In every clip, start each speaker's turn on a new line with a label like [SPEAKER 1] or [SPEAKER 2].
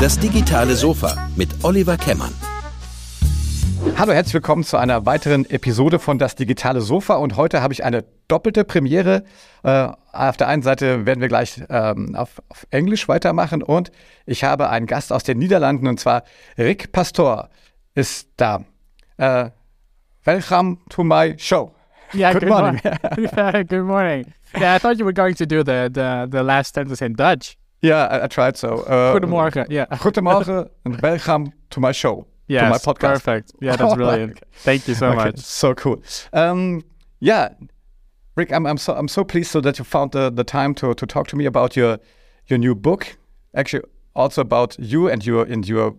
[SPEAKER 1] Das digitale Sofa mit Oliver Kemmern.
[SPEAKER 2] Hallo, herzlich willkommen zu einer weiteren Episode von Das digitale Sofa. Und heute habe ich eine doppelte Premiere. Äh, auf der einen Seite werden wir gleich ähm, auf, auf, Englisch weitermachen und ich habe einen Gast aus den Niederlanden und zwar Rick Pastor ist da. Uh, welcome to my show.
[SPEAKER 3] Yeah, good, good morning. morning. good morning. Yeah, I thought you were going to do the the, the last sentence in Dutch.
[SPEAKER 2] Yeah, I, I tried so.
[SPEAKER 3] Uh, Goedemorgen. Yeah.
[SPEAKER 2] Goedemorgen and welcome to my show.
[SPEAKER 3] Yeah,
[SPEAKER 2] my podcast.
[SPEAKER 3] Perfect. Yeah, that's brilliant. Thank you so okay, much.
[SPEAKER 2] So cool. Um, yeah, Rick, I'm, I'm so I'm so pleased so that you found the, the time to to talk to me about your your new book. Actually, also about you and your and your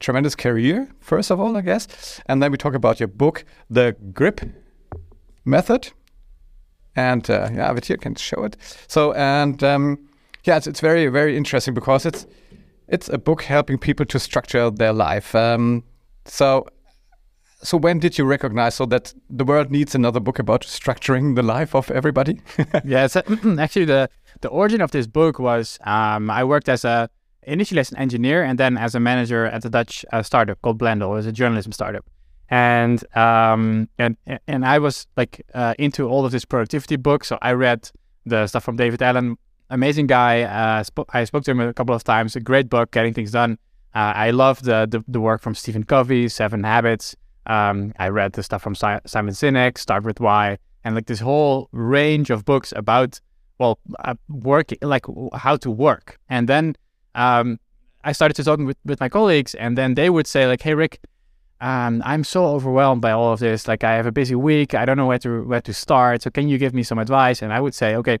[SPEAKER 2] tremendous career. First of all, I guess, and then we talk about your book, The Grip Method. And uh, yeah, but here can show it. So and um, yeah, it's, it's very very interesting because it's it's a book helping people to structure their life. Um, so so when did you recognize so that the world needs another book about structuring the life of everybody?
[SPEAKER 3] yeah, so, actually the the origin of this book was um, I worked as a initially as an engineer and then as a manager at a Dutch uh, startup called Blendle. It was a journalism startup, and um, and and I was like uh, into all of this productivity books. So I read the stuff from David Allen, amazing guy. Uh, sp- I spoke to him a couple of times. A great book, Getting Things Done. Uh, I love the, the, the work from Stephen Covey, Seven Habits. Um, I read the stuff from si- Simon Sinek, Start with Why, and like this whole range of books about well, uh, working like how to work. And then um, I started to talk with, with my colleagues, and then they would say like, "Hey, Rick." Um, I'm so overwhelmed by all of this. Like I have a busy week. I don't know where to where to start. So can you give me some advice? And I would say, okay,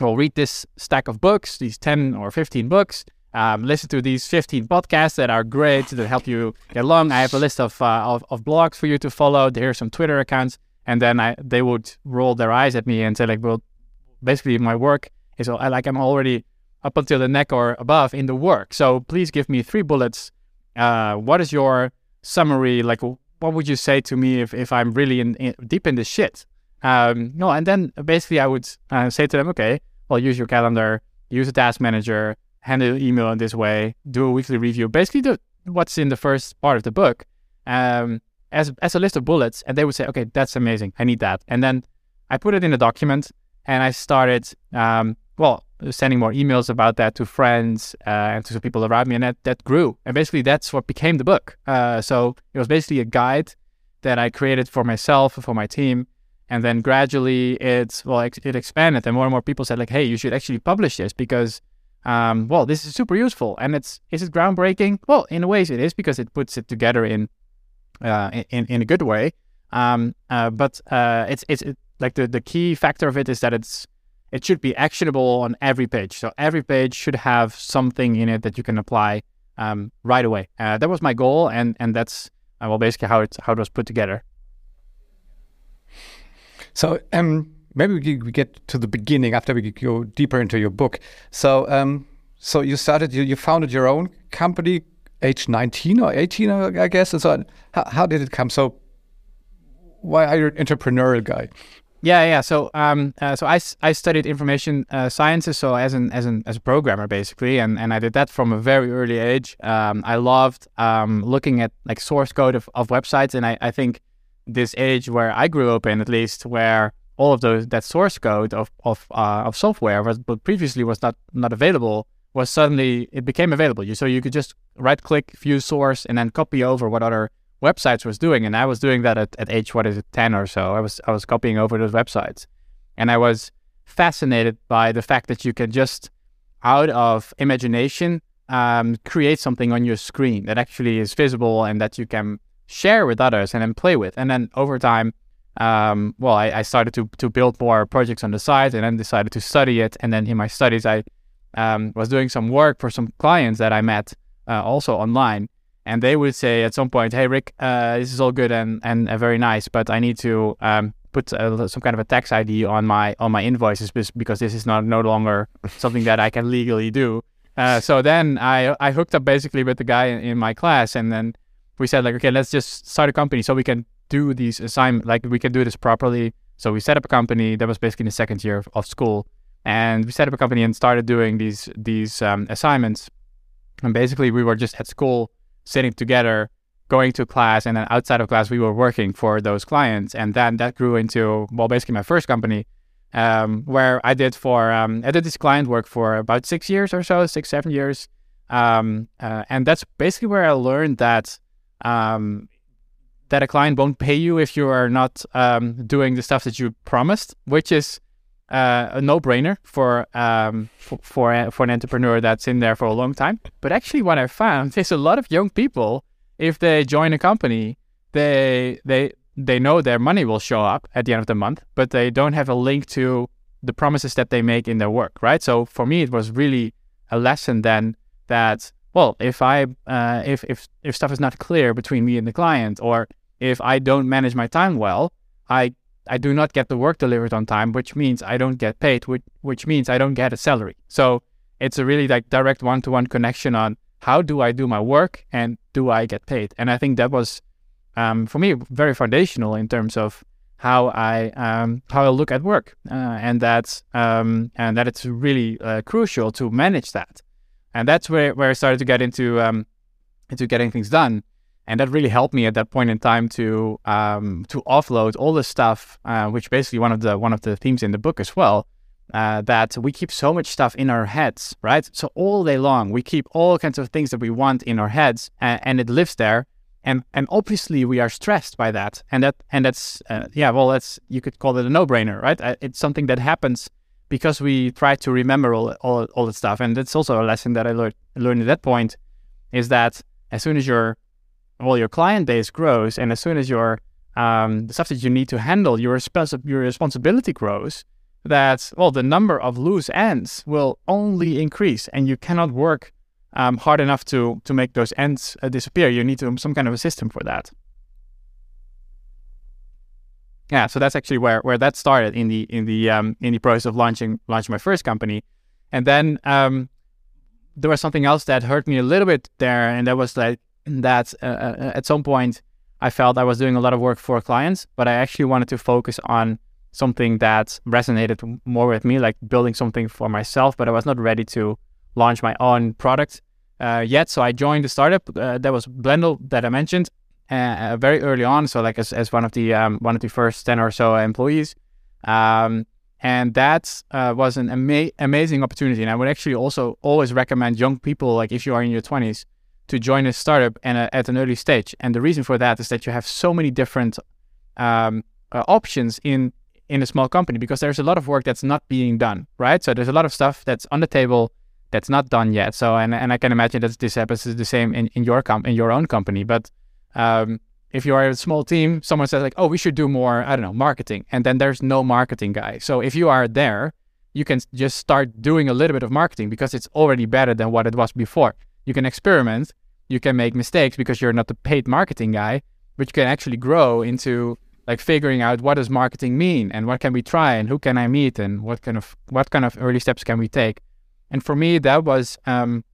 [SPEAKER 3] well, read this stack of books, these 10 or 15 books. Um, listen to these 15 podcasts that are great that help you get along. I have a list of, uh, of, of blogs for you to follow. There are some Twitter accounts, and then I they would roll their eyes at me and say like, well, basically my work is like I'm already up until the neck or above in the work. So please give me three bullets. Uh, what is your summary? Like, what would you say to me if, if I'm really in, in deep in the shit? Um, no, and then basically I would uh, say to them, okay, well, use your calendar, use a task manager, handle email in this way, do a weekly review, basically do what's in the first part of the book um, as, as a list of bullets. And they would say, okay, that's amazing. I need that. And then I put it in a document and I started, um, well, sending more emails about that to friends uh, and to people around me. And that, that grew. And basically that's what became the book. Uh, so it was basically a guide that I created for myself, for my team and then gradually it's well it expanded and more and more people said like hey you should actually publish this because um, well this is super useful and it's is it groundbreaking well in a ways it is because it puts it together in uh, in, in a good way um, uh, but uh, it's it's it, like the, the key factor of it is that it's it should be actionable on every page so every page should have something in it that you can apply um, right away uh, that was my goal and and that's uh, well basically how it how it was put together
[SPEAKER 2] so um, maybe we get to the beginning after we go deeper into your book. So um, so you started, you, you founded your own company age 19 or 18, I guess. And so how, how did it come? So why are you an entrepreneurial guy?
[SPEAKER 3] Yeah, yeah. So, um, uh, so I, I studied information uh, sciences, so as an as an as a programmer basically, and, and I did that from a very early age. Um, I loved um, looking at like source code of, of websites, and I, I think this age where I grew up in, at least, where all of those that source code of of uh, of software was but previously was not not available was suddenly it became available. You so you could just right click view source and then copy over what other websites was doing. And I was doing that at, at age what is it ten or so. I was I was copying over those websites, and I was fascinated by the fact that you can just out of imagination um, create something on your screen that actually is visible and that you can share with others and then play with. And then over time, um, well, I, I, started to to build more projects on the side, and then decided to study it. And then in my studies, I um, was doing some work for some clients that I met uh, also online, and they would say at some point, "Hey, Rick, uh, this is all good and and uh, very nice, but I need to um, put uh, some kind of a tax ID on my on my invoices because this is not no longer something that I can legally do." Uh, so then I I hooked up basically with the guy in, in my class, and then we said like, okay, let's just start a company so we can do these assignments, like we can do this properly. So we set up a company that was basically in the second year of, of school. and we set up a company and started doing these these um, assignments. And basically, we were just at school sitting together, going to class, and then outside of class, we were working for those clients. And then that grew into well, basically my first company, um, where I did for um, I did this client work for about six years or so, six seven years, um, uh, and that's basically where I learned that um, that a client won't pay you if you are not um, doing the stuff that you promised, which is uh, a no-brainer for, um, for for for an entrepreneur that's in there for a long time. But actually, what I found is a lot of young people, if they join a company, they they they know their money will show up at the end of the month, but they don't have a link to the promises that they make in their work, right? So for me, it was really a lesson then that well, if I uh, if if if stuff is not clear between me and the client, or if I don't manage my time well, I I do not get the work delivered on time, which means I don't get paid, which which means I don't get a salary. So it's a really like direct one-to-one connection on how do I do my work and do I get paid? And I think that was um, for me very foundational in terms of how I um, how I look at work, uh, and that um, and that it's really uh, crucial to manage that, and that's where, where I started to get into um, into getting things done, and that really helped me at that point in time to um, to offload all the stuff, uh, which basically one of the one of the themes in the book as well, uh, that we keep so much stuff in our heads, right? So all day long we keep all kinds of things that we want in our heads, and, and it lives there. And and obviously we are stressed by that. And that and that's uh, yeah well that's you could call it a no-brainer right? Uh, it's something that happens because we try to remember all all, all that stuff. And that's also a lesson that i learned learned at that point is that as soon as your well your client base grows and as soon as your um, the stuff that you need to handle your your responsibility grows that well the number of loose ends will only increase and you cannot work um, hard enough to to make those ends uh, disappear. You need to, some kind of a system for that. Yeah, so that's actually where where that started in the in the um, in the process of launching launching my first company, and then um, there was something else that hurt me a little bit there, and that was like that uh, uh, at some point I felt I was doing a lot of work for clients, but I actually wanted to focus on something that resonated more with me, like building something for myself, but I was not ready to launch my own product uh, yet. So I joined the startup uh, that was Blendle that I mentioned uh, uh, very early on. So like as, as one of the um, one of the first ten or so employees, um, and that uh, was an ama- amazing opportunity. And I would actually also always recommend young people, like if you are in your twenties, to join a startup and at an early stage. And the reason for that is that you have so many different um, options in in a small company because there's a lot of work that's not being done, right? So there's a lot of stuff that's on the table that's not done yet. So and and I can imagine that this happens is the same in, in your com- in your own company. But um, if you are a small team, someone says like, oh, we should do more, I don't know, marketing, and then there's no marketing guy. So if you are there, you can just start doing a little bit of marketing because it's already better than what it was before. You can experiment, you can make mistakes because you're not the paid marketing guy, but you can actually grow into like figuring out what does marketing mean and what can we try and who can I meet and what kind of what kind of early steps can we take. And for me, that was um,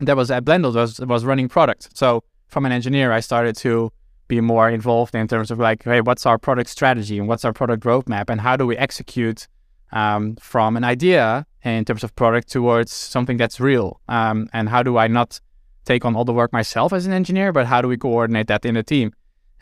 [SPEAKER 3] that was at Blendle was was running product. So from an engineer, I started to be more involved in terms of like, hey, what's our product strategy and what's our product roadmap and how do we execute um, from an idea in terms of product towards something that's real? Um, and how do I not take on all the work myself as an engineer, but how do we coordinate that in a team?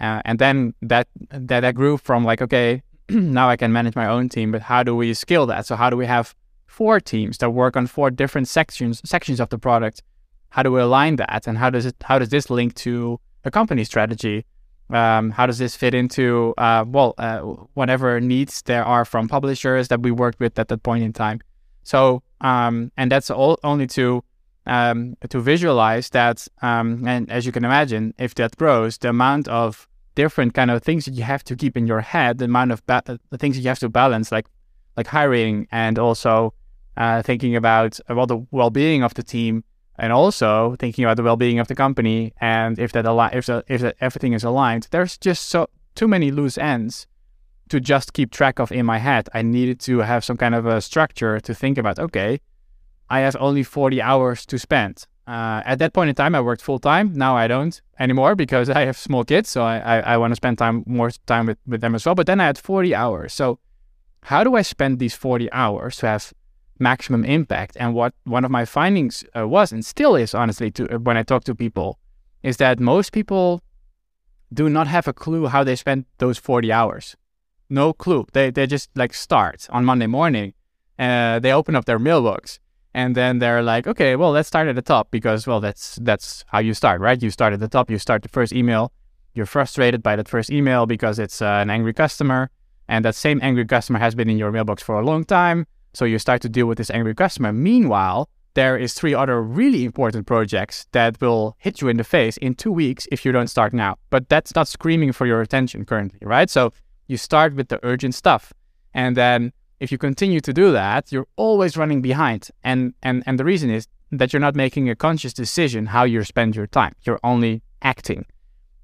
[SPEAKER 3] Uh, and then that that that grew from like, okay, now I can manage my own team, but how do we scale that? So how do we have four teams that work on four different sections sections of the product. How do we align that, and how does it how does this link to a company strategy? Um, how does this fit into uh, well uh, whatever needs there are from publishers that we worked with at that point in time? So um, and that's all only to um, to visualize that. Um, and as you can imagine, if that grows, the amount of different kind of things that you have to keep in your head, the amount of ba- the things that you have to balance, like like hiring and also uh, thinking about uh, well the well-being of the team and also thinking about the well-being of the company and if that if the, if the, everything is aligned there's just so too many loose ends to just keep track of in my head i needed to have some kind of a structure to think about okay i have only 40 hours to spend uh, at that point in time i worked full-time now i don't anymore because i have small kids so i, I, I want to spend time more time with, with them as well but then i had 40 hours so how do i spend these 40 hours to have maximum impact. And what one of my findings uh, was, and still is honestly, to uh, when I talk to people, is that most people do not have a clue how they spend those 40 hours. No clue. They they just like start on Monday morning. Uh, they open up their mailbox and then they're like, okay, well, let's start at the top because well, that's that's how you start, right? You start at the top. You start the first email. You're frustrated by that first email because it's uh, an angry customer, and that same angry customer has been in your mailbox for a long time. So you start to deal with this angry customer. Meanwhile, there is three other really important projects that will hit you in the face in two weeks if you don't start now. But that's not screaming for your attention currently, right? So you start with the urgent stuff. And then if you continue to do that, you're always running behind. And and and the reason is that you're not making a conscious decision how you spend your time. You're only acting.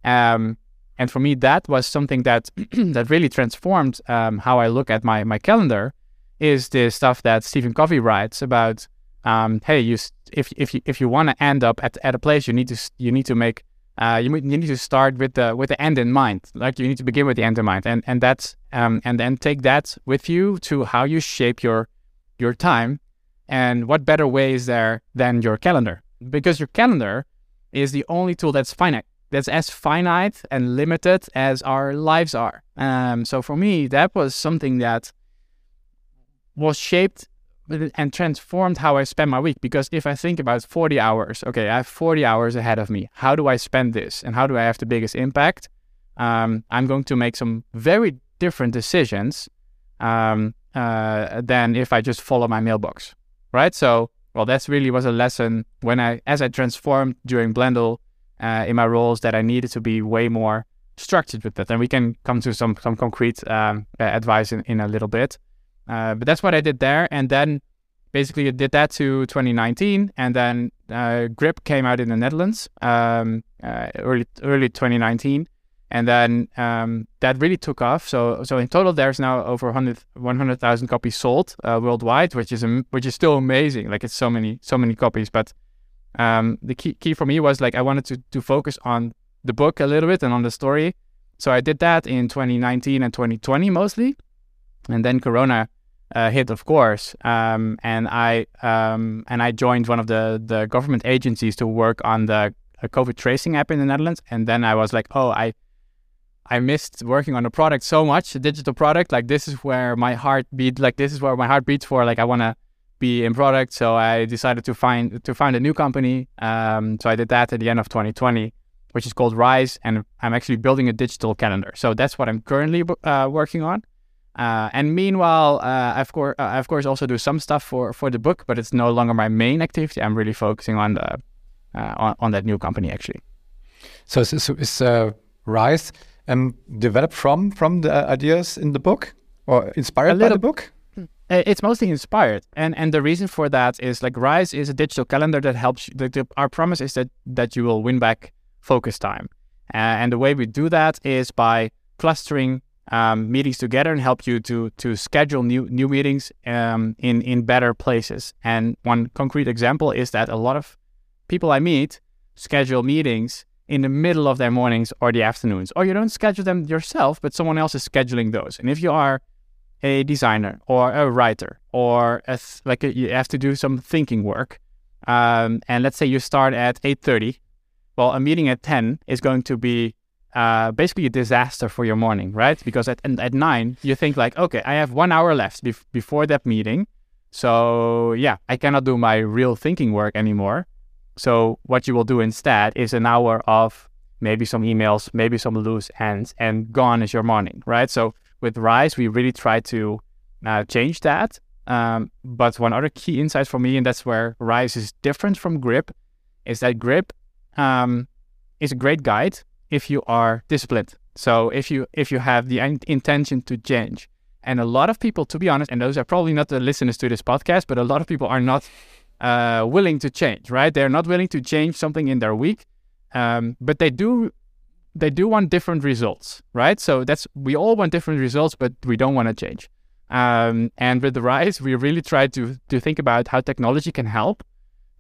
[SPEAKER 3] Um, and for me, that was something that that really transformed um, how I look at my my calendar. Is the stuff that Stephen Covey writes about um, hey, you if if you if you want to end up at, at a place, you need to you need to make uh, you, you need to start with the with the end in mind. Like you need to begin with the end in mind, and and that's um, and then take that with you to how you shape your your time. And what better way is there than your calendar? Because your calendar is the only tool that's finite. That's as finite and limited as our lives are. Um, so for me, that was something that was shaped and transformed how I spend my week. Because if I think about 40 hours, okay, I have 40 hours ahead of me. How do I spend this? And how do I have the biggest impact? Um, I'm going to make some very different decisions um, uh, than if I just follow my mailbox, right? So, well, that's really was a lesson when I, as I transformed during Blendle uh, in my roles, that I needed to be way more structured with that. And we can come to some some concrete um, advice in, in a little bit. Uh, but that's what I did there. And then basically I did that to 2019. And then uh, Grip came out in the Netherlands um, uh, early, early 2019. And then um, that really took off. So, so in total, there's now over 100 100,000 copies sold uh, worldwide, which is which is still amazing. Like it's so many so many copies. But um, the key key for me was like I wanted to to focus on the book a little bit and on the story. So I did that in 2019 and 2020 mostly, and then Corona uh, hit, of course, um, and I um, and I joined one of the the government agencies to work on the COVID tracing app in the Netherlands. And then I was like, oh, I I missed working on a product so much, a digital product. Like this is where my heart beat. Like this is where my heart beats for. Like I want to be in product. So I decided to find to find a new company. Um, so I did that at the end of 2020, which is called Rise, and I'm actually building a digital calendar. So that's what I'm currently uh, working on. Uh, and meanwhile, uh, of course, uh, I of course also do some stuff for, for the book, but it's no longer my main activity. I'm really focusing on the uh, on, on, that new company actually.
[SPEAKER 2] So is, is uh, Rise um, developed from from the ideas in the book or inspired by the book?
[SPEAKER 3] Hmm. It's mostly inspired, and and the reason for that is like Rise is a digital calendar that helps. The, the, our promise is that that you will win back focus time, uh, and the way we do that is by clustering um, meetings together and help you to to schedule new new meetings um, in in better places. And one concrete example is that a lot of people I meet schedule meetings in the middle of their mornings or the afternoons, or you don't schedule them yourself, but someone else is scheduling those. And if you are a designer or a writer or a th- like a, you have to do some thinking work, um, and let's say you start at eight thirty, well, a meeting at ten is going to be uh, basically a disaster for your morning, right? Because at at nine you think like, okay, I have one hour left bef- before that meeting, so yeah, I cannot do my real thinking work anymore. So what you will do instead is an hour of maybe some emails, maybe some loose ends, and gone is your morning, right? So with Rise, we really try to uh, change that. Um, but one other key insight for me, and that's where Rise is different from Grip, is that Grip um, is a great guide if you are disciplined. So if you if you have the intention to change, and a lot of people, to be honest, and those are probably not the listeners to this podcast, but a lot of people are not uh, willing to change. Right? They're not willing to change something in their week, um, but they do they do want different results. Right? So that's we all want different results, but we don't want to change. Um, and with the rise, we really try to to think about how technology can help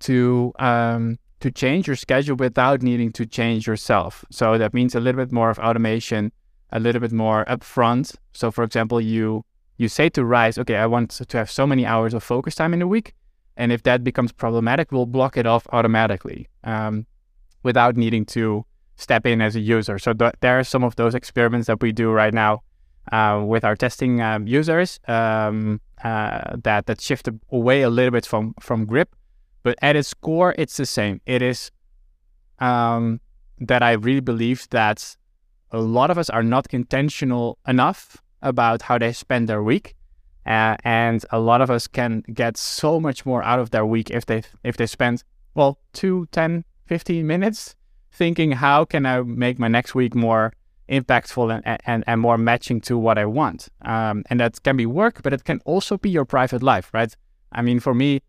[SPEAKER 3] to um, to change your schedule without needing to change yourself. So that means a little bit more of automation, a little bit more upfront. So, for example, you you say to Rise, okay, I want to have so many hours of focus time in a week, and if that becomes problematic, we'll block it off automatically um, without needing to step in as a user. So th- there are some of those experiments that we do right now uh, with our testing um, users um, uh, that that shift away a little bit from from grip, but at its core, it's the same. It is um, that I really believe that a lot of us are not intentional enough about how they spend their week. Uh, and a lot of us can get so much more out of their week if they if they spend well 2 10 15 minutes thinking how can i make my next week more impactful and, and, and more matching to what i want? Um, and that can be work but it can also be your private life right? I mean for me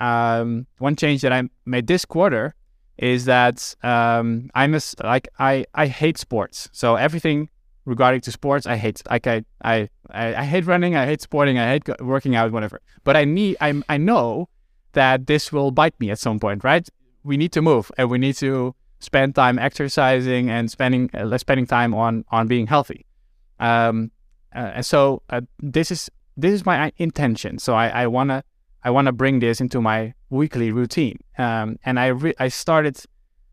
[SPEAKER 3] um, one change that i made this quarter is that um, i'm a, like i i hate sports. So everything regarding to sports, I hate like I I I, hate running, I hate sporting, I hate working out, whatever. But I need I I know that this will bite me at some point, right? We need to move and we need to spend time exercising and spending uh, spending time on on being healthy. Um, uh, and so uh, this is this is my intention. So I I wanna I wanna bring this into my weekly routine. Um, and I re- I started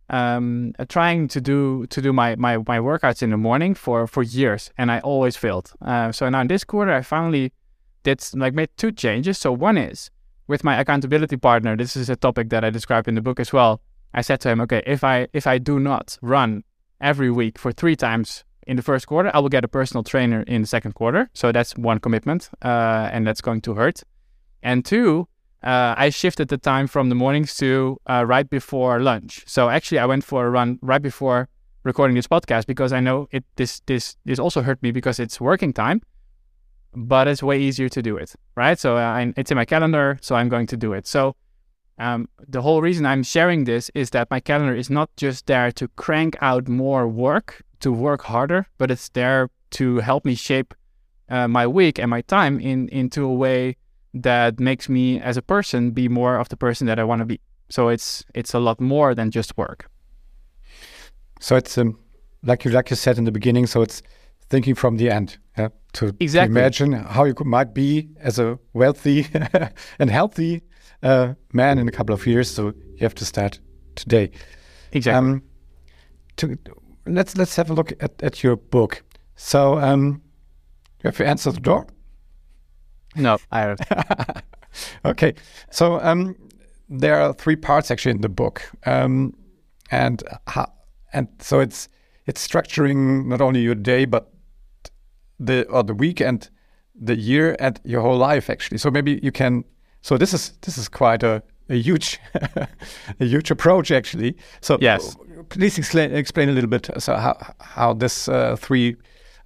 [SPEAKER 3] um, trying to do to do my, my my workouts in the morning for for years, and I always failed. Uh, so now in this quarter, I finally did like made two changes. So one is with my accountability partner. This is a topic that I describe in the book as well. I said to him, okay, if I if I do not run every week for three times in the first quarter, I will get a personal trainer in the second quarter. So that's one commitment, uh, and that's going to hurt. And two, uh, I shifted the time from the mornings to uh, right before lunch. So actually, I went for a run right before recording this podcast because I know it this this this also hurt me because it's working time, but it's way easier to do it, right? So I, it's in my calendar, so I'm going to do it. So um, the whole reason I'm sharing this is that my calendar is not just there to crank out more work, to work harder, but it's there to help me shape uh, my week and my time in into a way that makes me as a person be more of the person that I want to be. So it's it's a lot more than just work.
[SPEAKER 2] So it's um, like you like you said in the beginning. So it's thinking from the end yeah? to,
[SPEAKER 3] exactly.
[SPEAKER 2] imagine how you could, might be as a wealthy and healthy uh, man in a couple of years. So you have to start today.
[SPEAKER 3] Exactly. Um,
[SPEAKER 2] to, let's let's have a look at, at your book. So um, you have to answer the door.
[SPEAKER 3] No, I don't.
[SPEAKER 2] okay, so um, there are three parts actually in the book, um, and and so it's it's structuring not only your day but the or the week and the year and your whole life actually. So maybe you can. So this is this is quite a, a huge a huge approach actually. So
[SPEAKER 3] yes,
[SPEAKER 2] please explain explain a little bit. So how how this uh, three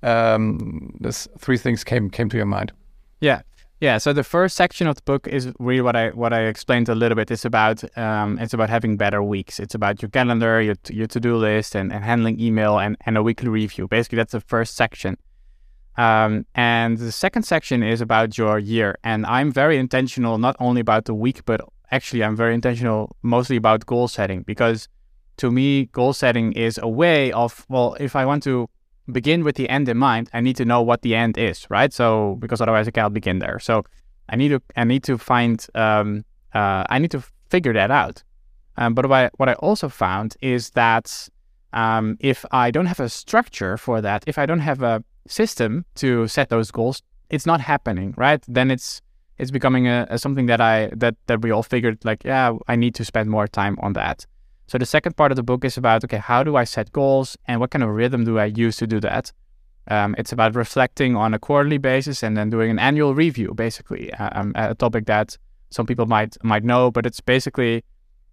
[SPEAKER 2] um, this three things came came to your mind.
[SPEAKER 3] Yeah. Yeah, so the first section of the book is really what I what I explained a little bit. It's about um, it's about having better weeks. It's about your calendar, your your to do list, and, and handling email and, and a weekly review. Basically, that's the first section. Um, and the second section is about your year. And I'm very intentional, not only about the week, but actually I'm very intentional mostly about goal setting because to me, goal setting is a way of well, if I want to begin with the end in mind, I need to know what the end is, right? So because otherwise I cannot begin there. So I need to I need to find um, uh, I need to figure that out. Um, but what I, what I also found is that um, if I don't have a structure for that, if I don't have a system to set those goals, it's not happening, right? Then it's it's becoming a, a something that I that that we all figured like, yeah, I need to spend more time on that. So the second part of the book is about okay, how do I set goals and what kind of rhythm do I use to do that? Um, it's about reflecting on a quarterly basis and then doing an annual review, basically, um, a topic that some people might might know, but it's basically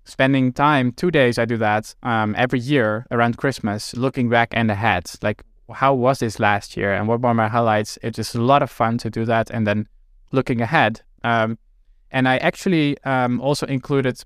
[SPEAKER 3] spending time. Two days I do that um, every year around Christmas, looking back and ahead, like how was this last year and what were my highlights. It's just a lot of fun to do that, and then looking ahead. Um, and I actually um, also included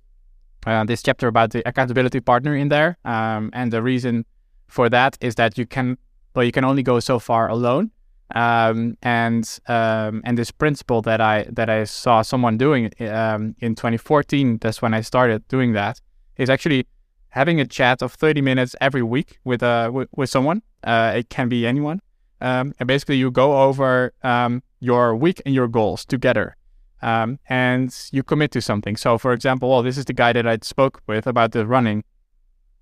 [SPEAKER 3] uh, this chapter about the accountability partner in there. Um, and the reason for that is that you can, well, you can only go so far alone. Um, and um, and this principle that I that I saw someone doing um, in 2014, that's when I started doing that, is actually having a chat of 30 minutes every week with uh with, with someone. Uh, it can be anyone. Um, and basically, you go over um, your week and your goals together. Um, and you commit to something. So, for example, well, this is the guy that I spoke with about the running,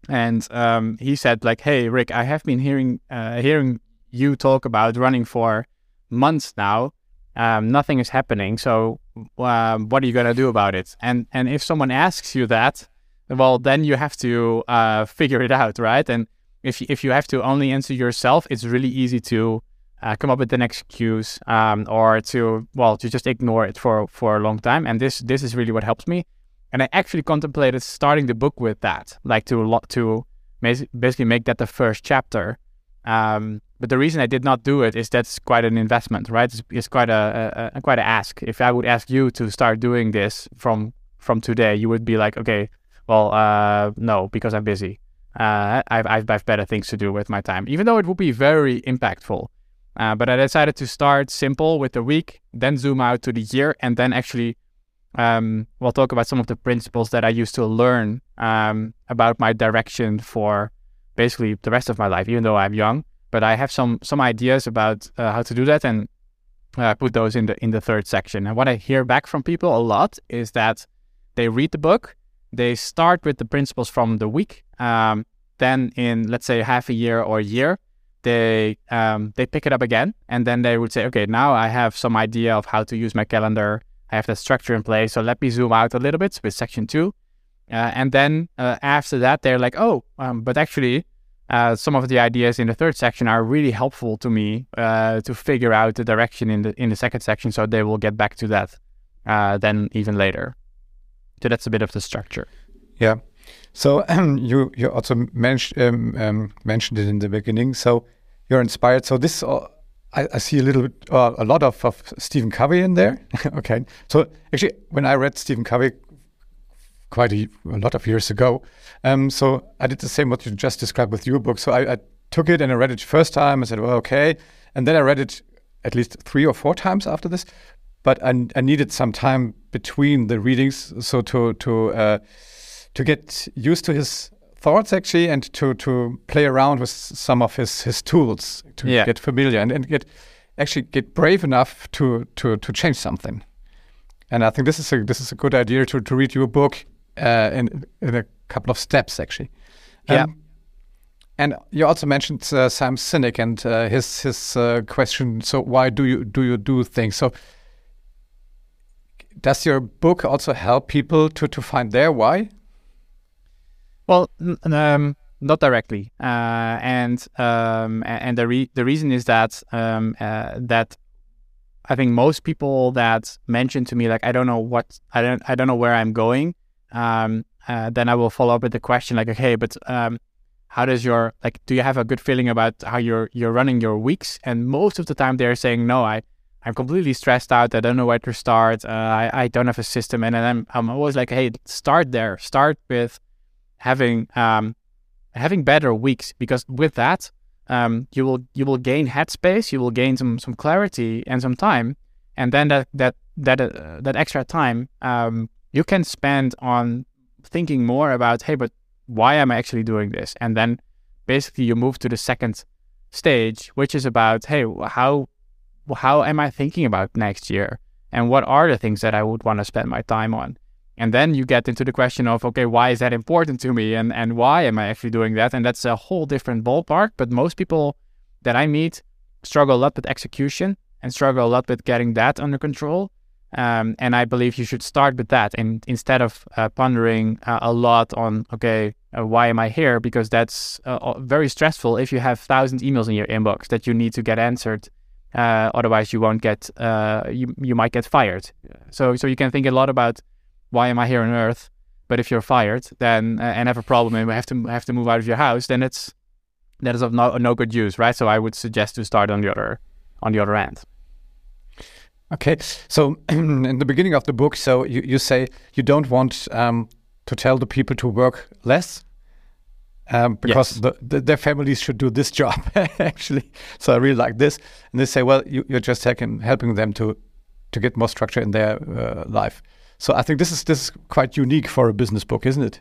[SPEAKER 3] and um, he said like, "Hey, Rick, I have been hearing uh, hearing you talk about running for months now. Um, nothing is happening. So, um, what are you gonna do about it?" And and if someone asks you that, well, then you have to uh, figure it out, right? And if if you have to only answer yourself, it's really easy to uh, come up with an excuse um, or to well to just ignore it for for a long time. And this this is really what helps me. And I actually contemplated starting the book with that, like to lot to basically make that the first chapter. Um, but the reason I did not do it is that's quite an investment, right? It's, it's quite a, a, a quite a ask. If I would ask you to start doing this from from today, you would be like, okay, well, uh, no, because I'm busy. Uh, I've, I've better things to do with my time, even though it would be very impactful. Uh, but I decided to start simple with the week, then zoom out to the year, and then actually um, we'll talk about some of the principles that I used to learn um, about my direction for basically the rest of my life, even though I'm young. But I have some some ideas about uh, how to do that, and uh, put those in the in the third section. And what I hear back from people a lot is that they read the book they start with the principles from the week. Um, then in let's say half a year or a year, they um, they pick it up again, and then they would say, okay, now I have some idea of how to use my calendar. I have the structure in place. So let me zoom out a little bit with section two, uh, and then uh, after that, they're like, oh, um, but actually. Uh, some of the ideas in the third section are really helpful to me uh, to figure out the direction in the in the second section, so they will get back to that uh, then even later. So that's a bit of the structure.
[SPEAKER 2] Yeah. So um, you you also mentioned um, um, mentioned it in the beginning. So you're inspired. So this uh, I, I, see a little bit, uh, a lot of, of Stephen Covey in there. okay. So actually, when I read Stephen Covey quite a, a lot of years ago, um, so I did the same what you just described with your book. So I, I took it and I read it first time. I said, well, okay, and then I read it at least three or four times after this but I, I, needed some time between the readings so to to uh, to get used to his thoughts actually and to to play around with some of his his tools to yeah. get familiar and, and get actually get brave enough to to to change something and I think this is a this is a good idea to to read your book uh, in in a couple of steps actually
[SPEAKER 3] um, yeah
[SPEAKER 2] and you also mentioned uh, Sinek and uh, his his uh, question so why do you do you do things so does your book also help people to, to find their why?
[SPEAKER 3] Well, um, not directly, uh, and um, and the re- the reason is that um, uh, that I think most people that mention to me like I don't know what I don't I don't know where I'm going, um, uh, then I will follow up with the question like okay, but um, how does your like do you have a good feeling about how you're you're running your weeks? And most of the time they're saying no, I I'm completely stressed out. I don't know where to start. Uh, I, I don't have a system. And then I'm, I'm always like, hey, start there. Start with having um, having better weeks because with that, um, you will you will gain headspace. You will gain some some clarity and some time. And then that that that uh, that extra time um, you can spend on thinking more about, hey, but why am I actually doing this? And then basically you move to the second stage, which is about, hey, how how am I thinking about next year? And what are the things that I would want to spend my time on? And then you get into the question of, okay, why is that important to me? And, and why am I actually doing that? And that's a whole different ballpark. But most people that I meet struggle a lot with execution and struggle a lot with getting that under control. Um, and I believe you should start with that. And instead of uh, pondering uh, a lot on, okay, uh, why am I here? Because that's uh, very stressful if you have thousand emails in your inbox that you need to get answered uh, otherwise, you won't get uh, you you might get fired. So so you can think a lot about why am I here on Earth? But if you're fired, then uh, and have a problem and we have to have to move out of your house, then it's that is of no no good use, right? So I would suggest to start on the other on the other end.
[SPEAKER 2] Okay, so in the beginning of the book, so you, you say you don't want um, to tell the people to work less, um, because yes. the, the, their families should do this job actually. So I really like this, and they say, well, you, are just helping helping them to to get more structure in their uh, life. So I think this is this is quite unique for a business book, isn't it?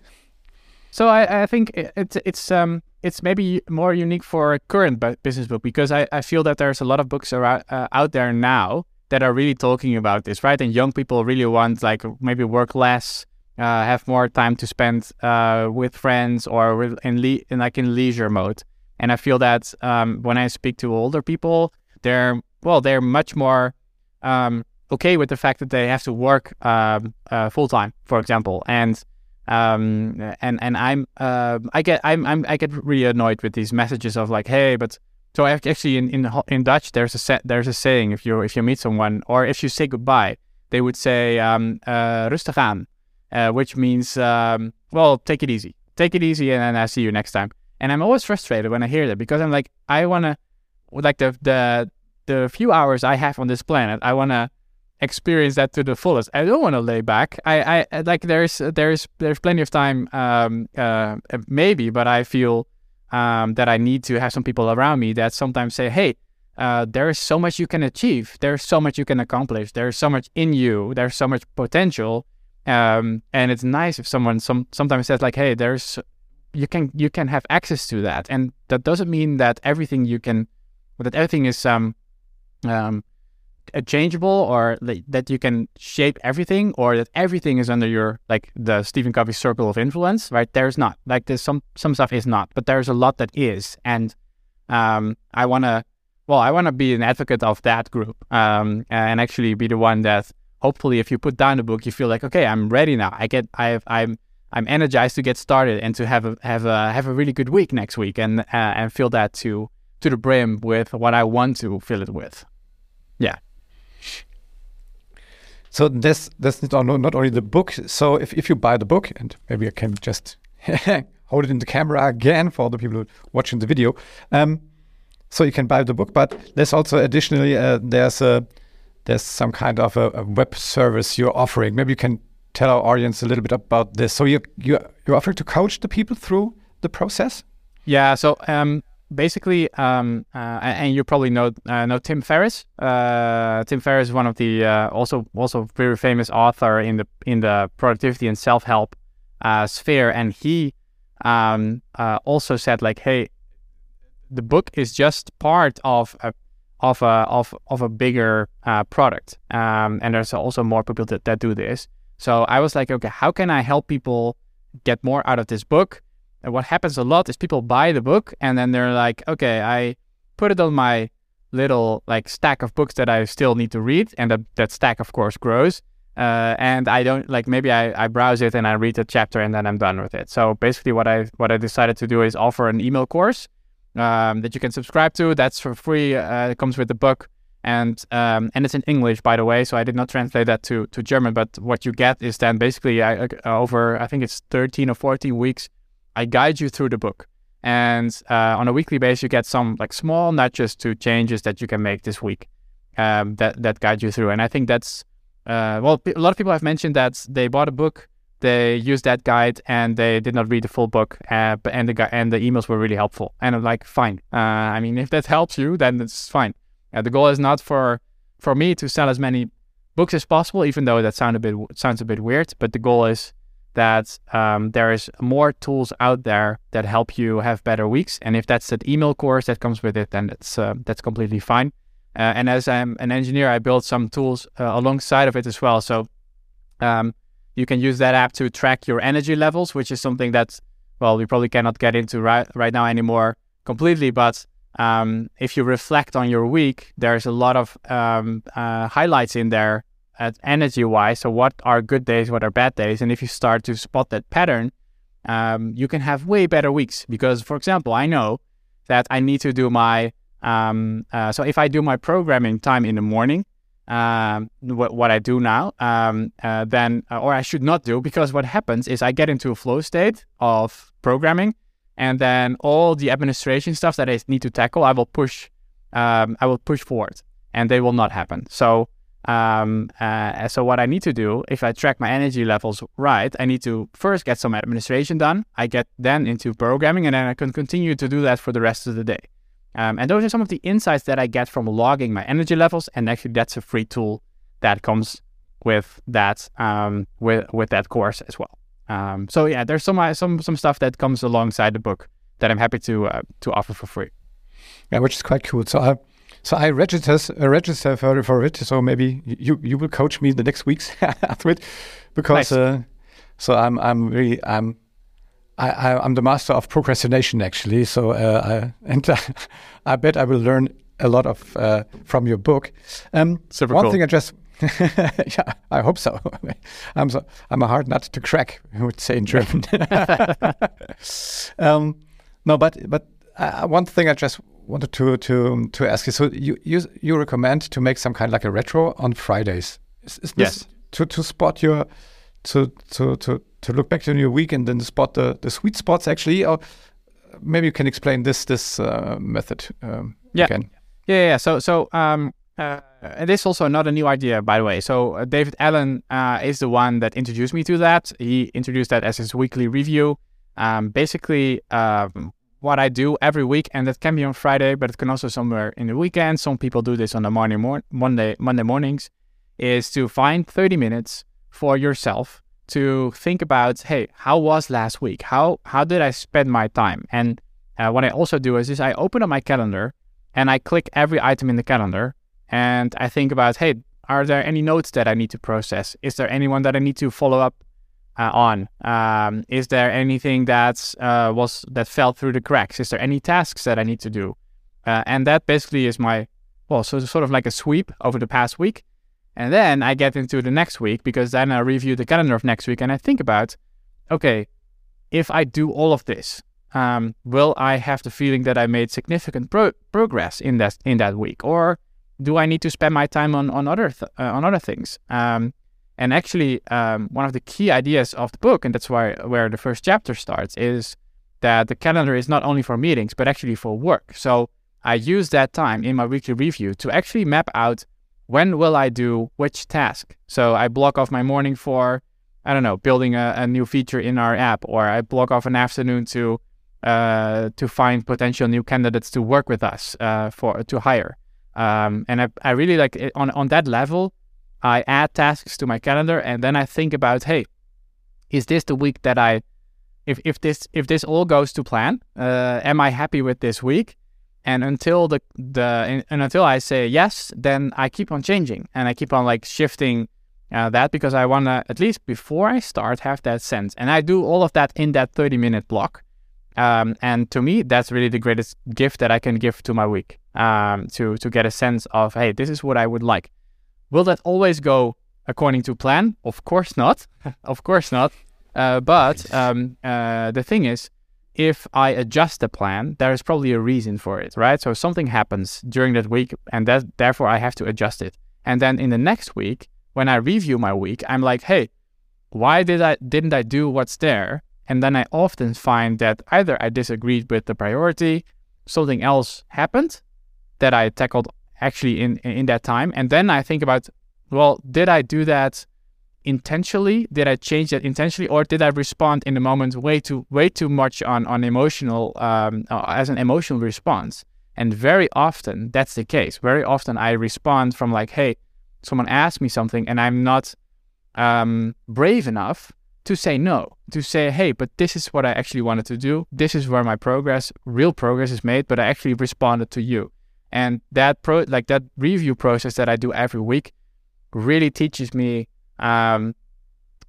[SPEAKER 3] So I, I think it's it's um it's maybe more unique for a current business book because I, I feel that there's a lot of books around, uh, out there now that are really talking about this, right? And young people really want like maybe work less, uh, have more time to spend uh, with friends or in, le- in like in leisure mode. And I feel that um, when I speak to older people, they're well, they're much more um, okay with the fact that they have to work um, uh, full time, for example, and um, and and I'm uh, I get I'm, I'm I get really annoyed with these messages of like, hey, but so actually in in in Dutch there's a set, there's a saying if you if you meet someone or if you say goodbye, they would say um, uh, rustig aan, uh, which means um, well take it easy, take it easy, and then I see you next time. And I'm always frustrated when I hear that because I'm like I wanna like the the the few hours I have on this planet, I wanna experience that to the fullest. I don't want to lay back. I, I like there's there's there's plenty of time, um, uh, maybe, but I feel um, that I need to have some people around me that sometimes say, "Hey, uh, there is so much you can achieve. There's so much you can accomplish. There's so much in you. There's so much potential." Um, and it's nice if someone some sometimes says like, "Hey, there's you can you can have access to that," and that doesn't mean that everything you can that everything is um um changeable or like, that you can shape everything or that everything is under your like the Stephen Covey circle of influence, right? There's not like there's some some stuff is not, but there's a lot that is, and um, I want to well, I want to be an advocate of that group um, and actually be the one that hopefully if you put down the book, you feel like okay, I'm ready now. I get I I'm I'm energized to get started and to have a have a have a really good week next week and uh, and fill that to to the brim with what I want to fill it with. Yeah.
[SPEAKER 2] So this this not, not only the book. So if, if you buy the book, and maybe I can just hold it in the camera again for the people watching the video. Um, so you can buy the book, but there's also additionally uh, there's a there's some kind of a, a, web service you're offering. Maybe you can tell our audience a little bit about this. So you you you're offering to coach the people through the process.
[SPEAKER 3] Yeah. So um, basically, um, uh, and you probably know uh, know Tim Ferriss. Uh, Tim Ferriss is one of the uh, also also very famous author in the in the productivity and self help uh, sphere, and he um, uh, also said like, hey, the book is just part of a of a of of a bigger product, um, and there's also more people that, that do this. So I was like, okay, how can I help people get more out of this book? And what happens a lot is people buy the book and then they're like, okay, I put it on my little like stack of books that I still need to read, and that, that stack of course grows. Uh, and I don't like maybe I, I browse it and I read a chapter and then I'm done with it. So basically, what I what I decided to do is offer an email course um, that you can subscribe to. That's for free. Uh, it comes with the book and um, and it's in English, by the way. So I did not translate that to to German. But what you get is then basically uh, over I think it's 13 or 14 weeks I guide you through the book. And uh, on a weekly basis, you get some like small nudges to changes that you can make this week um, that, that guide you through. And I think that's, uh, well, a lot of people have mentioned that they bought a book, they used that guide, and they did not read the full book. Uh, and, the, and the emails were really helpful. And I'm like, fine. Uh, I mean, if that helps you, then it's fine. Uh, the goal is not for, for me to sell as many books as possible, even though that sound a bit, sounds a bit weird. But the goal is that um, there is more tools out there that help you have better weeks. And if that's that email course that comes with it, then that's uh, that's completely fine. Uh, and as I'm an engineer, I built some tools uh, alongside of it as well. So um, you can use that app to track your energy levels, which is something that well we probably cannot get into right right now anymore completely. But um, if you reflect on your week, there's a lot of um, uh, highlights in there at energy wise. So, what are good days, what are bad days? And if you start to spot that pattern, um, you can have way better weeks. Because, for example, I know that I need to do my, um, uh, so if I do my programming time in the morning, um, what, what I do now, um, uh, then, uh, or I should not do, because what happens is I get into a flow state of programming, and then all the administration stuff that I need to tackle, I will push, um, I will push forward, and they will not happen. So um, uh, so what I need to do, if I track my energy levels right, I need to first get some administration done. I get then into programming, and then I can continue to do that for the rest of the day. Um, and those are some of the insights that I get from logging my energy levels. And actually, that's a free tool that comes with that um, with with that course as well. Um, so yeah, there's some uh, some some stuff that comes alongside the book that I'm happy to uh, to offer for free.
[SPEAKER 2] Yeah, which is quite cool. So I so I register uh, register for, for it. So maybe you you will coach me the next weeks after it, because
[SPEAKER 3] Nice.
[SPEAKER 2] uh, so I'm I'm really I'm I, I I'm the master of procrastination actually. So uh, I, and I bet I will learn a lot of uh, from your book. Um,
[SPEAKER 3] Super
[SPEAKER 2] one
[SPEAKER 3] cool.
[SPEAKER 2] thing I just yeah I hope so. I'm so I'm a hard nut to crack. I would say in German. um, no, but but uh, one thing I just wanted to to to ask you. So you you you recommend to make some kind of like a retro on Fridays? Is, is this
[SPEAKER 3] Yes.
[SPEAKER 2] to to spot your to to to to look back to your week and then spot the the sweet spots actually, or maybe you can explain this this uh, method um,
[SPEAKER 3] Yeah.
[SPEAKER 2] again.
[SPEAKER 3] Yeah, yeah. yeah. So, so um, uh, and this is also not a new idea, by the way. So, uh, David Allen uh, is the one that introduced me to that. He introduced that as his weekly review. Um, basically, um, what I do every week, and that can be on Friday, but it can also somewhere in the weekend. Some people do this on the morning, mor- Monday, Monday mornings, is to find 30 minutes for yourself to think about, hey, how was last week? How how did I spend my time? And uh, what I also do is, is I open up my calendar and I click every item in the calendar and I think about, hey, are there any notes that I need to process? Is there anyone that I need to follow up uh, on? Um, is there anything that uh, was that fell through the cracks? Is there any tasks that I need to do? Uh, and that basically is my well, so it's sort of like a sweep over the past week, and then I get into the next week because then I review the calendar of next week and I think about, okay, if I do all of this, um, will I have the feeling that I made significant pro- progress in that in that week, or do I need to spend my time on on other th- uh, on other things? Um, and actually, um, one of the key ideas of the book, and that's why where the first chapter starts, is that the calendar is not only for meetings but actually for work. So I use that time in my weekly review to actually map out when will I do which task. So I block off my morning for I don't know building a, a new feature in our app, or I block off an afternoon to uh, to find potential new candidates to work with us uh, for to hire. Um, and I, I really like it on on that level. I add tasks to my calendar, and then I think about, hey, is this the week that I, if if this if this all goes to plan, uh, am I happy with this week? And until the the and, until I say yes, then I keep on changing and I keep on like shifting uh, that because I wanna at least before I start have that sense, and I do all of that in that thirty minute block. Um, and to me, that's really the greatest gift that I can give to my week. Um, to to get a sense of, hey, this is what I would like. Will that always go according to plan? Of course not. of course not. Uh, but um, uh, the thing is, if I adjust the plan, there is probably a reason for it, right? So something happens during that week, and that therefore I have to adjust it. And then in the next week, when I review my week, I'm like, hey, why did I didn't I do what's there? And then I often find that either I disagreed with the priority, something else happened that I tackled actually in in that time, and then I think about, well, did I do that intentionally? Did I change that intentionally, or did I respond in the moment way too way too much on on emotional um, uh, as an emotional response? And very often that's the case. Very often I respond from like, hey, someone asked me something, and I'm not um, brave enough to say no, to say, hey, but this is what I actually wanted to do. This is where my progress, real progress is made, but I actually responded to you. And that pro, like that review process that I do every week, really teaches me um,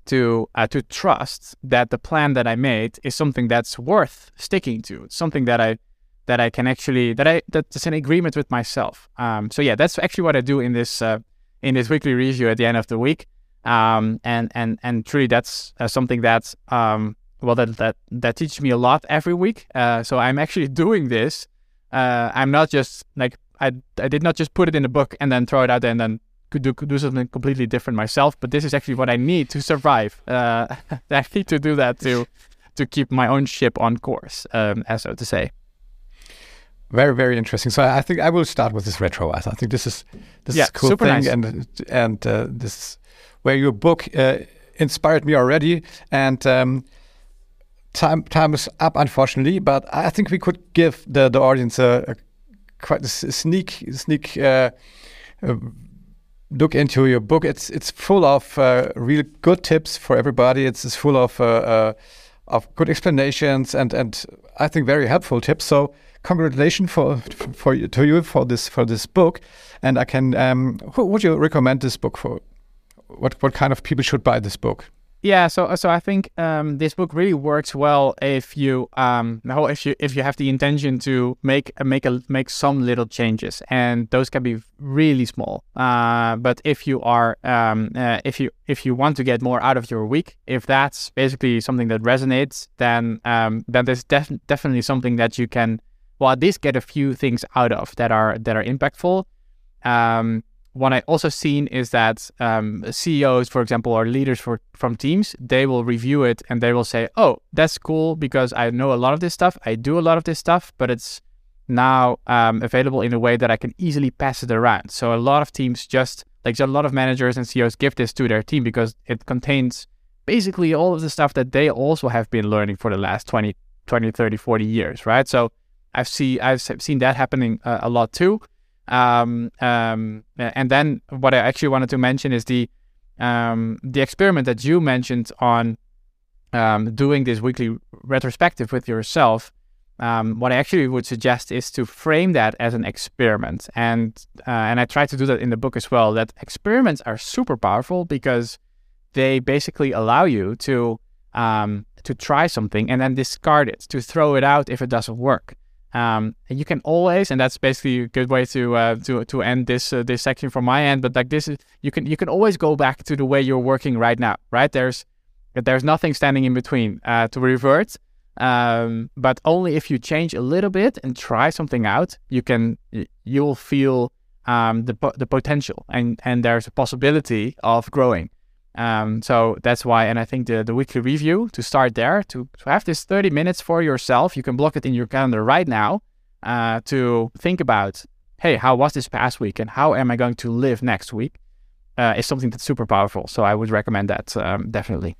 [SPEAKER 3] to uh, to trust that the plan that I made is something that's worth sticking to. It's something that I that I can actually that I that's an agreement with myself. Um, so yeah, that's actually what I do in this uh, in this weekly review at the end of the week. Um, and and and truly, that's uh, something that um, well that that that teaches me a lot every week. Uh, so I'm actually doing this. Uh, I'm not just like I I did not just put it in a book and then throw it out there and then could do could do something completely different myself. But this is actually what I need to survive. Uh, I need to do that to to keep my own ship on course, um, as so to say.
[SPEAKER 2] Very, very interesting. So I think I will start with this retro. I think this is this
[SPEAKER 3] Yeah,
[SPEAKER 2] is cool thing,
[SPEAKER 3] nice.
[SPEAKER 2] and and uh, this is where your book uh, inspired me already. And um, time time is up, unfortunately. But I think we could give the the audience a, a quite a sneak sneak uh, uh, look into your book. It's it's full of uh, real good tips for everybody. It's, it's full of uh, uh, of good explanations and and I think very helpful tips. So congratulations for for you, to you for this for this book. And I can um, who would you recommend this book for? What what kind of people should buy this book?
[SPEAKER 3] Yeah, so so I think um, this book really works well if you um if you if you have the intention to make make a make some little changes, and those can be really small. Uh, but if you are um uh, if you if you want to get more out of your week, if that's basically something that resonates, then um then there's def- definitely something that you can well at least get a few things out of that are that are impactful. Um, what I also seen is that um, CEOs, for example, or leaders for from teams, they will review it and they will say, "Oh, that's cool because I know a lot of this stuff. I do a lot of this stuff, but it's now um, available in a way that I can easily pass it around." So a lot of teams just like a lot of managers and CEOs give this to their team because it contains basically all of the stuff that they also have been learning for the last 20, 20 30, 40 years, right? So I've seen I've seen that happening uh, a lot too. Um, um, and then what I actually wanted to mention is the um, the experiment that you mentioned on um, doing this weekly retrospective with yourself. Um, what I actually would suggest is to frame that as an experiment, and uh, and I try to do that in the book as well. That experiments are super powerful because they basically allow you to um, to try something and then discard it, to throw it out if it doesn't work. Um, and you can always, and that's basically a good way to uh, to to end this uh, this section from my end. But like this is, you can you can always go back to the way you're working right now, right? There's there's nothing standing in between uh, to revert. Um, but only if you change a little bit and try something out, you can you'll feel um, the the potential, and and there's a possibility of growing. Um, so that's why, and I think the, the weekly review to start there, to, to have this 30 minutes for yourself, you can block it in your calendar right now uh, to think about, hey, how was this past week and how am I going to live next week? Uh, is something that's super powerful. So I would recommend that um, definitely.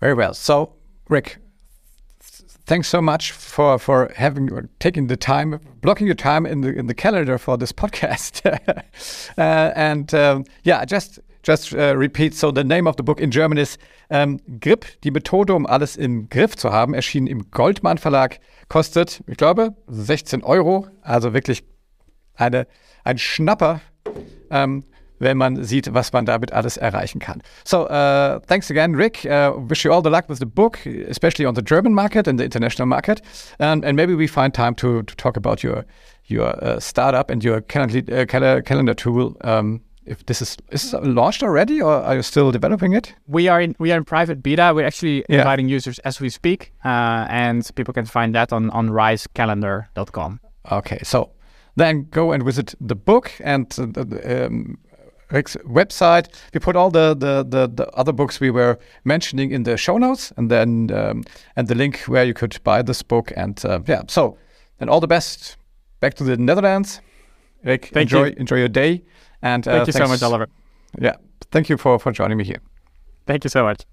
[SPEAKER 2] Very well. So, Rick, thanks so much for for having taking the time, blocking your time in the in the calendar for this podcast. uh, and um, yeah, just just uh, repeat. So the name of the book in German is ähm, Grip, die Methode, um alles im Griff zu haben, erschienen im Goldmann Verlag, kostet, ich glaube, 16 Euro. Also wirklich eine, ein Schnapper, ähm, wenn man sieht, was man damit alles erreichen kann. So, uh, thanks again, Rick. Uh, wish you all the luck with the book, especially on the German market and the international market. And, and maybe we find time to, to talk about your your uh, startup and your calendar, uh, calendar tool um, if this is is this launched already or are you still developing it
[SPEAKER 3] we are in we are in private beta we're actually yeah. inviting users as we speak uh, and people can find that on on risecalendar.com
[SPEAKER 2] okay so then go and visit the book and the um, website. We put all the, the, the, the, other books we were mentioning in the show notes, and then um, and the link where you could buy this book. And uh, yeah, so and all the best back to the Netherlands. Rick, Thank enjoy you. enjoy your day. And
[SPEAKER 3] uh, thank you so much, Oliver.
[SPEAKER 2] Yeah, thank you for for joining me here.
[SPEAKER 3] Thank you so much.